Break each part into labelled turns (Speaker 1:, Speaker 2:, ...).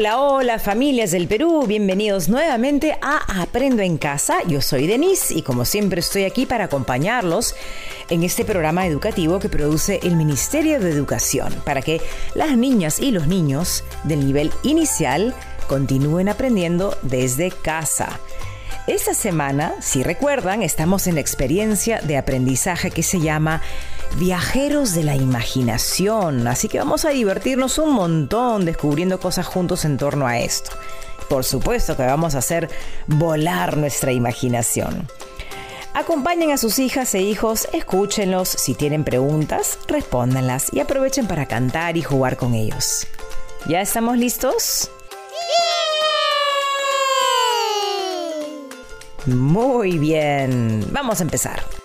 Speaker 1: Hola, hola familias del Perú, bienvenidos nuevamente a Aprendo en Casa. Yo soy Denise y como siempre estoy aquí para acompañarlos en este programa educativo que produce el Ministerio de Educación para que las niñas y los niños del nivel inicial continúen aprendiendo desde casa. Esta semana, si recuerdan, estamos en la experiencia de aprendizaje que se llama Viajeros de la Imaginación, así que vamos a divertirnos un montón descubriendo cosas juntos en torno a esto. Por supuesto que vamos a hacer volar nuestra imaginación. Acompañen a sus hijas e hijos, escúchenlos, si tienen preguntas, respóndanlas y aprovechen para cantar y jugar con ellos. ¿Ya estamos listos? Muy bien, vamos a empezar.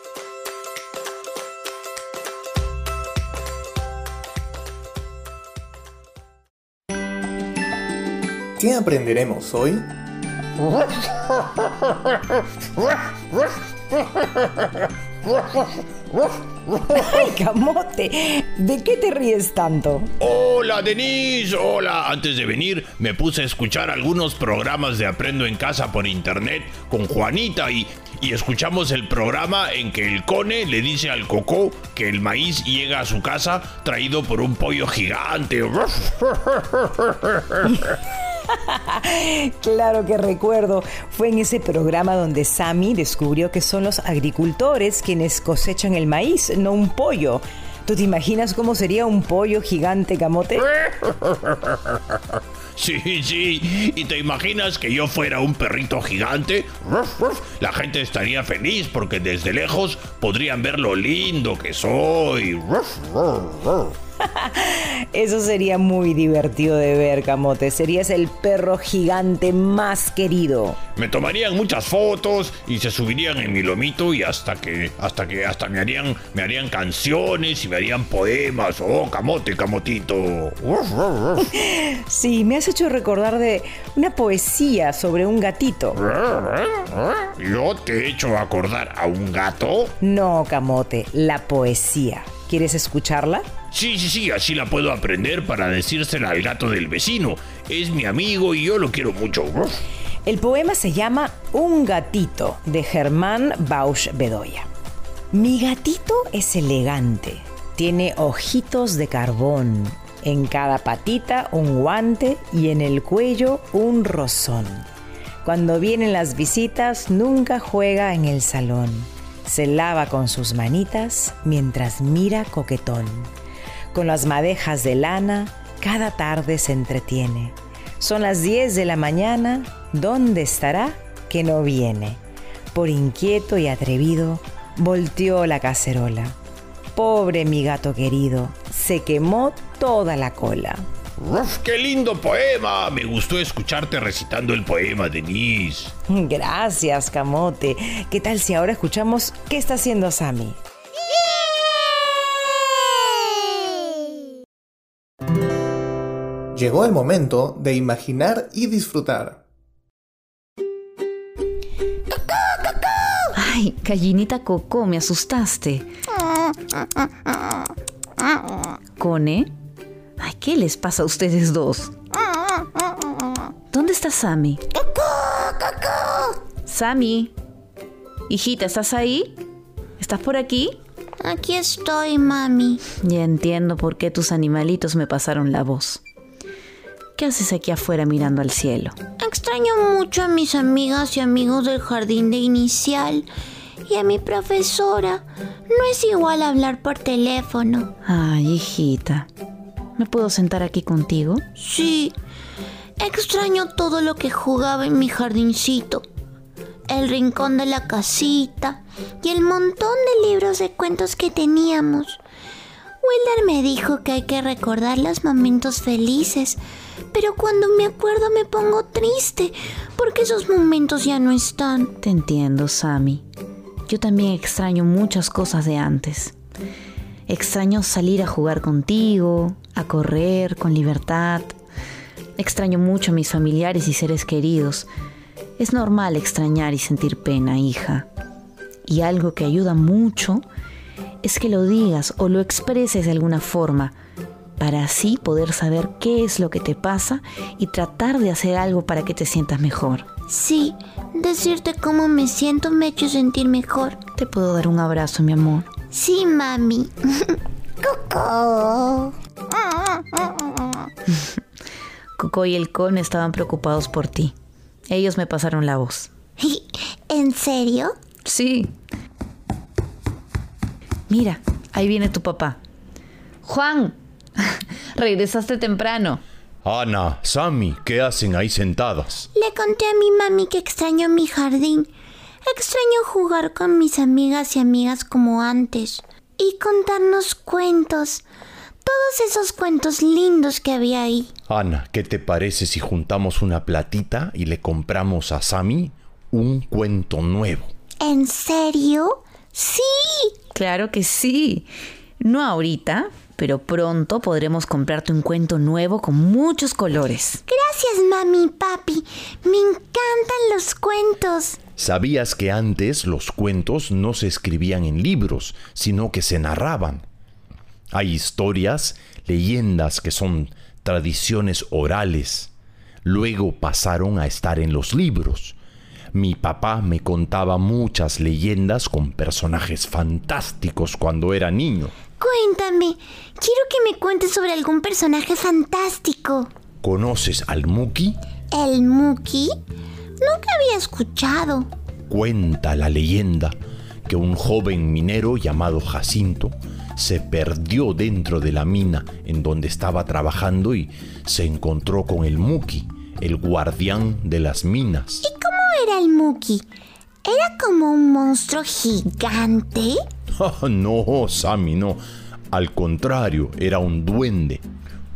Speaker 2: ¿Qué aprenderemos hoy?
Speaker 1: ¡Ay, camote! ¿De qué te ríes tanto?
Speaker 3: Hola, Denise. Hola. Antes de venir, me puse a escuchar algunos programas de Aprendo en Casa por internet con Juanita y, y escuchamos el programa en que el cone le dice al cocó que el maíz llega a su casa traído por un pollo gigante.
Speaker 1: claro que recuerdo. Fue en ese programa donde Sammy descubrió que son los agricultores quienes cosechan el maíz, no un pollo. ¿Tú te imaginas cómo sería un pollo gigante camote?
Speaker 3: Sí, sí. ¿Y te imaginas que yo fuera un perrito gigante? La gente estaría feliz porque desde lejos podrían ver lo lindo que soy.
Speaker 1: Eso sería muy divertido de ver, Camote. Serías el perro gigante más querido.
Speaker 3: Me tomarían muchas fotos y se subirían en mi lomito y hasta que hasta que hasta me harían me harían canciones y me harían poemas. Oh, Camote, Camotito.
Speaker 1: Sí, me has hecho recordar de una poesía sobre un gatito.
Speaker 3: ¿Yo te he hecho acordar a un gato?
Speaker 1: No, Camote, la poesía. ¿Quieres escucharla?
Speaker 3: Sí, sí, sí, así la puedo aprender para decírsela al gato del vecino. Es mi amigo y yo lo quiero mucho.
Speaker 1: El poema se llama Un gatito de Germán Bausch Bedoya. Mi gatito es elegante, tiene ojitos de carbón, en cada patita un guante y en el cuello un rozón. Cuando vienen las visitas nunca juega en el salón, se lava con sus manitas mientras mira coquetón. Con las madejas de lana, cada tarde se entretiene. Son las 10 de la mañana, ¿dónde estará que no viene? Por inquieto y atrevido, volteó la cacerola. Pobre mi gato querido, se quemó toda la cola.
Speaker 3: ¡Uf, qué lindo poema! Me gustó escucharte recitando el poema, Denise.
Speaker 1: Gracias, Camote. ¿Qué tal si ahora escuchamos qué está haciendo Sammy?
Speaker 2: Llegó el momento de imaginar y disfrutar.
Speaker 4: Ay, gallinita Coco, me asustaste. ¿Cone? Ay, ¿qué les pasa a ustedes dos? ¿Dónde está Sammy? Sammy. Hijita, ¿estás ahí? ¿Estás por aquí?
Speaker 5: Aquí estoy, mami.
Speaker 4: Ya entiendo por qué tus animalitos me pasaron la voz. ¿Qué haces aquí afuera mirando al cielo?
Speaker 5: Extraño mucho a mis amigas y amigos del jardín de inicial y a mi profesora. No es igual hablar por teléfono.
Speaker 4: Ay, hijita. ¿Me puedo sentar aquí contigo?
Speaker 5: Sí. Extraño todo lo que jugaba en mi jardincito. El rincón de la casita y el montón de libros de cuentos que teníamos. Wilder me dijo que hay que recordar los momentos felices, pero cuando me acuerdo me pongo triste porque esos momentos ya no están.
Speaker 4: Te entiendo, Sammy. Yo también extraño muchas cosas de antes. Extraño salir a jugar contigo, a correr con libertad. Extraño mucho a mis familiares y seres queridos. Es normal extrañar y sentir pena, hija. Y algo que ayuda mucho es que lo digas o lo expreses de alguna forma, para así poder saber qué es lo que te pasa y tratar de hacer algo para que te sientas mejor.
Speaker 5: Sí, decirte cómo me siento me ha hecho sentir mejor.
Speaker 4: Te puedo dar un abrazo, mi amor.
Speaker 5: Sí, mami. Coco.
Speaker 4: Coco y el con estaban preocupados por ti. Ellos me pasaron la voz.
Speaker 5: ¿En serio?
Speaker 4: Sí. Mira, ahí viene tu papá. Juan, regresaste temprano.
Speaker 3: Ana, Sammy, ¿qué hacen ahí sentadas?
Speaker 5: Le conté a mi mami que extraño mi jardín. Extraño jugar con mis amigas y amigas como antes. Y contarnos cuentos. Todos esos cuentos lindos que había ahí.
Speaker 3: Ana, ¿qué te parece si juntamos una platita y le compramos a Sammy un cuento nuevo?
Speaker 5: ¿En serio? Sí.
Speaker 4: Claro que sí. No ahorita, pero pronto podremos comprarte un cuento nuevo con muchos colores.
Speaker 5: Gracias, mami y papi. Me encantan los cuentos.
Speaker 3: ¿Sabías que antes los cuentos no se escribían en libros, sino que se narraban? Hay historias, leyendas que son tradiciones orales. Luego pasaron a estar en los libros. Mi papá me contaba muchas leyendas con personajes fantásticos cuando era niño.
Speaker 5: Cuéntame. Quiero que me cuentes sobre algún personaje fantástico.
Speaker 3: ¿Conoces al Muki?
Speaker 5: ¿El Muki? Nunca había escuchado.
Speaker 3: Cuenta la leyenda que un joven minero llamado Jacinto se perdió dentro de la mina en donde estaba trabajando y se encontró con el Muki, el guardián de las minas.
Speaker 5: ¿Y cómo era el Muki? ¿Era como un monstruo gigante?
Speaker 3: No, Sammy, no. Al contrario, era un duende,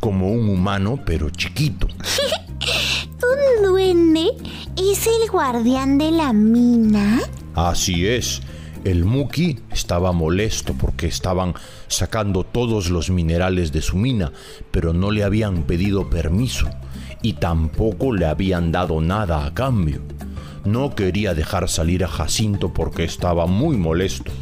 Speaker 3: como un humano pero chiquito.
Speaker 5: ¿Un duende es el guardián de la mina?
Speaker 3: Así es. El Muki estaba molesto porque estaban sacando todos los minerales de su mina, pero no le habían pedido permiso y tampoco le habían dado nada a cambio. No quería dejar salir a Jacinto porque estaba muy molesto.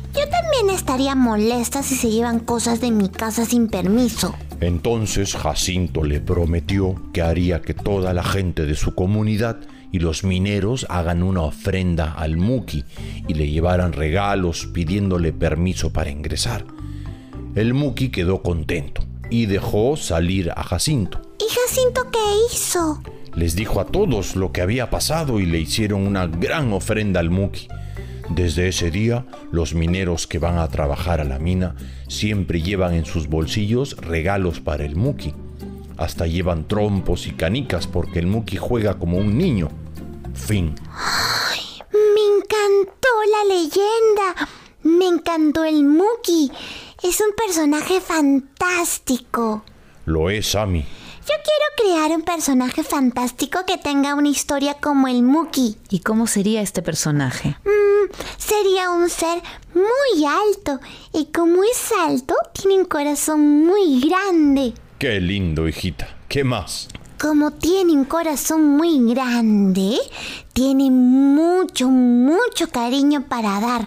Speaker 5: Estaría molesta si se llevan cosas de mi casa sin permiso.
Speaker 3: Entonces Jacinto le prometió que haría que toda la gente de su comunidad y los mineros hagan una ofrenda al Muki y le llevaran regalos pidiéndole permiso para ingresar. El Muki quedó contento y dejó salir a Jacinto.
Speaker 5: ¿Y Jacinto qué hizo?
Speaker 3: Les dijo a todos lo que había pasado y le hicieron una gran ofrenda al Muki. Desde ese día, los mineros que van a trabajar a la mina siempre llevan en sus bolsillos regalos para el Muki. Hasta llevan trompos y canicas porque el Muki juega como un niño. Fin.
Speaker 5: Me encantó la leyenda. Me encantó el Muki. Es un personaje fantástico.
Speaker 3: Lo es, Sammy.
Speaker 5: Yo quiero crear un personaje fantástico que tenga una historia como el Muki.
Speaker 4: ¿Y cómo sería este personaje?
Speaker 5: Mm, sería un ser muy alto. Y como es alto, tiene un corazón muy grande.
Speaker 3: Qué lindo, hijita. ¿Qué más?
Speaker 5: Como tiene un corazón muy grande, tiene mucho, mucho cariño para dar.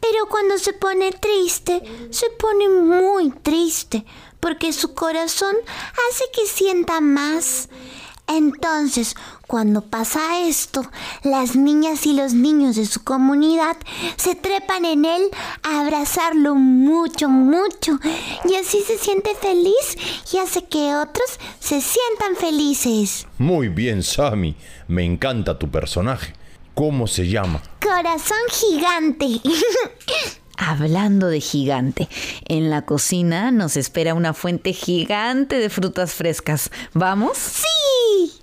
Speaker 5: Pero cuando se pone triste, se pone muy triste, porque su corazón hace que sienta más. Entonces, cuando pasa esto, las niñas y los niños de su comunidad se trepan en él a abrazarlo mucho, mucho. Y así se siente feliz y hace que otros se sientan felices.
Speaker 3: Muy bien, Sammy. Me encanta tu personaje. ¿Cómo se llama?
Speaker 5: Corazón gigante.
Speaker 4: Hablando de gigante, en la cocina nos espera una fuente gigante de frutas frescas. ¿Vamos?
Speaker 5: ¡Sí!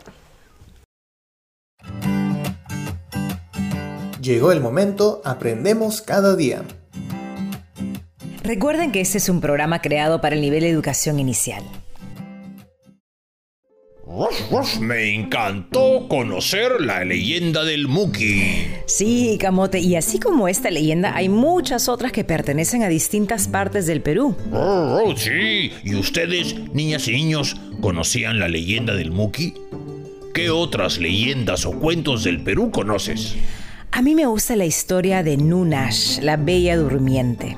Speaker 2: Llegó el momento, aprendemos cada día.
Speaker 1: Recuerden que este es un programa creado para el nivel de educación inicial.
Speaker 3: Me encantó conocer la leyenda del Muki.
Speaker 1: Sí, Camote, y así como esta leyenda, hay muchas otras que pertenecen a distintas partes del Perú.
Speaker 3: Oh, sí. ¿Y ustedes, niñas y niños, conocían la leyenda del Muki? ¿Qué otras leyendas o cuentos del Perú conoces?
Speaker 1: A mí me gusta la historia de Nunash, la bella durmiente.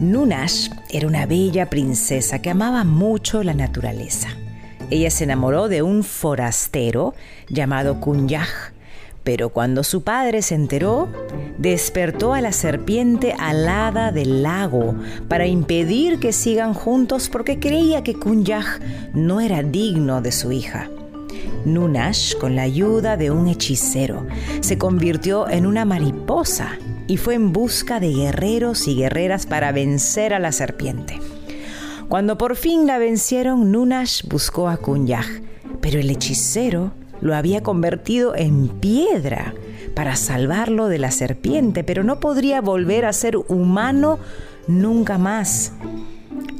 Speaker 1: Nunash era una bella princesa que amaba mucho la naturaleza. Ella se enamoró de un forastero llamado Kunyaj, pero cuando su padre se enteró, despertó a la serpiente alada del lago para impedir que sigan juntos porque creía que Kunyaj no era digno de su hija. Nunash, con la ayuda de un hechicero, se convirtió en una mariposa y fue en busca de guerreros y guerreras para vencer a la serpiente. Cuando por fin la vencieron, Nunash buscó a Kunyaj, pero el hechicero lo había convertido en piedra para salvarlo de la serpiente, pero no podría volver a ser humano nunca más.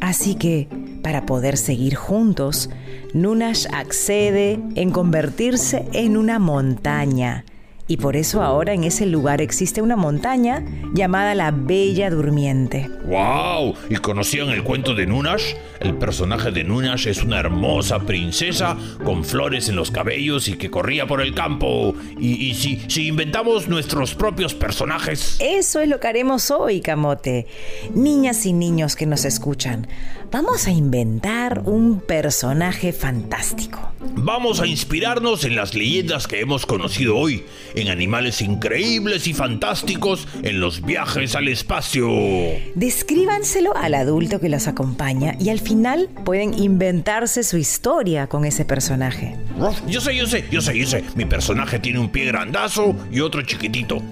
Speaker 1: Así que, para poder seguir juntos, Nunash accede en convertirse en una montaña y por eso ahora en ese lugar existe una montaña llamada la Bella Durmiente.
Speaker 3: ¡Wow! ¿Y conocían el cuento de Nunash? El personaje de Nunash es una hermosa princesa con flores en los cabellos y que corría por el campo. Y, si, si inventamos nuestros propios personajes.
Speaker 1: Eso es lo que haremos hoy, Camote. Niñas y niños que nos escuchan, vamos a inventar un personaje fantástico.
Speaker 3: Vamos a inspirarnos en las leyendas que hemos conocido hoy en animales increíbles y fantásticos en los viajes al espacio.
Speaker 1: Descríbanselo al adulto que los acompaña y al final pueden inventarse su historia con ese personaje.
Speaker 3: Yo sé, yo sé, yo sé, yo sé. Mi personaje tiene un pie grandazo y otro chiquitito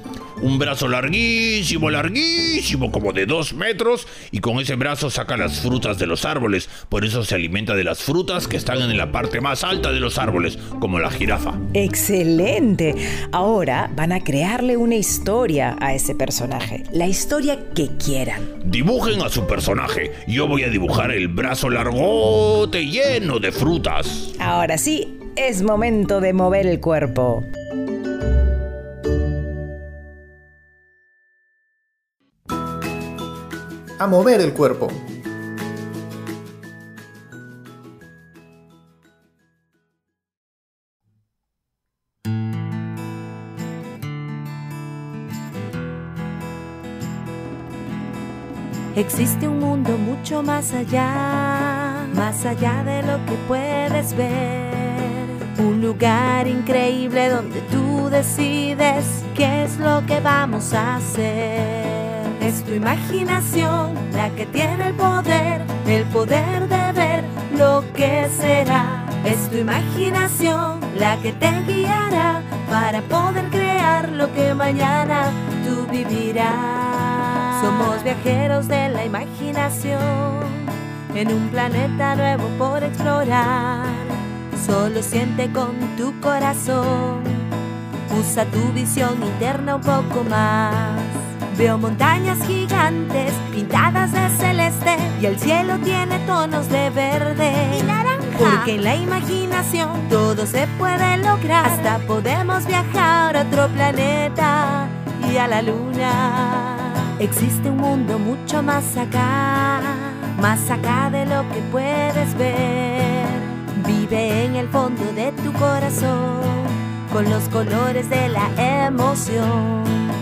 Speaker 3: un brazo larguísimo, larguísimo, como de dos metros, y con ese brazo saca las frutas de los árboles. Por eso se alimenta de las frutas que están en la parte más alta de los árboles, como la jirafa.
Speaker 1: Excelente. Ahora van a crearle una historia a ese personaje, la historia que quieran.
Speaker 3: Dibujen a su personaje. Yo voy a dibujar el brazo largote lleno de frutas.
Speaker 1: Ahora sí, es momento de mover el cuerpo.
Speaker 2: A mover el cuerpo.
Speaker 6: Existe un mundo mucho más allá, más allá de lo que puedes ver. Un lugar increíble donde tú decides qué es lo que vamos a hacer. Es tu imaginación la que tiene el poder, el poder de ver lo que será. Es tu imaginación la que te guiará para poder crear lo que mañana tú vivirás. Somos viajeros de la imaginación en un planeta nuevo por explorar. Solo siente con tu corazón, usa tu visión interna un poco más. Veo montañas gigantes pintadas de celeste y el cielo tiene tonos de verde
Speaker 5: y naranja.
Speaker 6: Porque en la imaginación todo se puede lograr. Hasta podemos viajar a otro planeta y a la luna. Existe un mundo mucho más acá, más acá de lo que puedes ver. Vive en el fondo de tu corazón con los colores de la emoción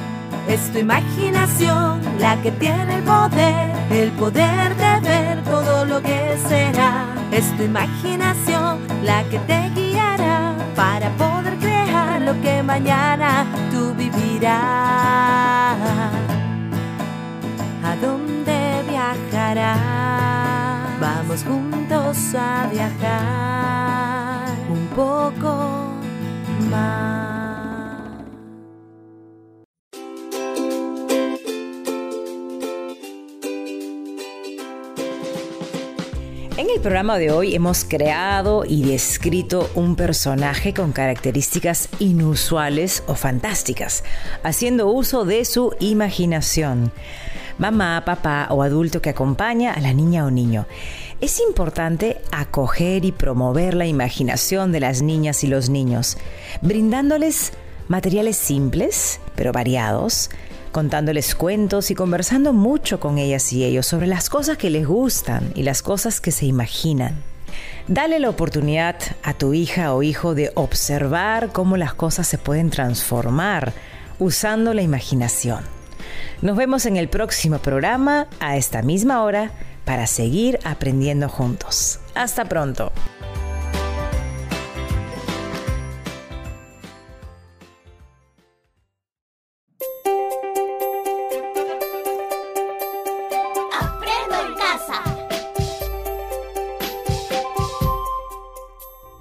Speaker 6: es tu imaginación la que tiene el poder, el poder de ver todo lo que será. Es tu imaginación la que te guiará para poder crear lo que mañana tú vivirás. ¿A dónde viajarás? Vamos juntos a viajar un poco más.
Speaker 1: El programa de hoy hemos creado y descrito un personaje con características inusuales o fantásticas, haciendo uso de su imaginación. Mamá, papá o adulto que acompaña a la niña o niño. Es importante acoger y promover la imaginación de las niñas y los niños, brindándoles materiales simples, pero variados, contándoles cuentos y conversando mucho con ellas y ellos sobre las cosas que les gustan y las cosas que se imaginan. Dale la oportunidad a tu hija o hijo de observar cómo las cosas se pueden transformar usando la imaginación. Nos vemos en el próximo programa a esta misma hora para seguir aprendiendo juntos. Hasta pronto.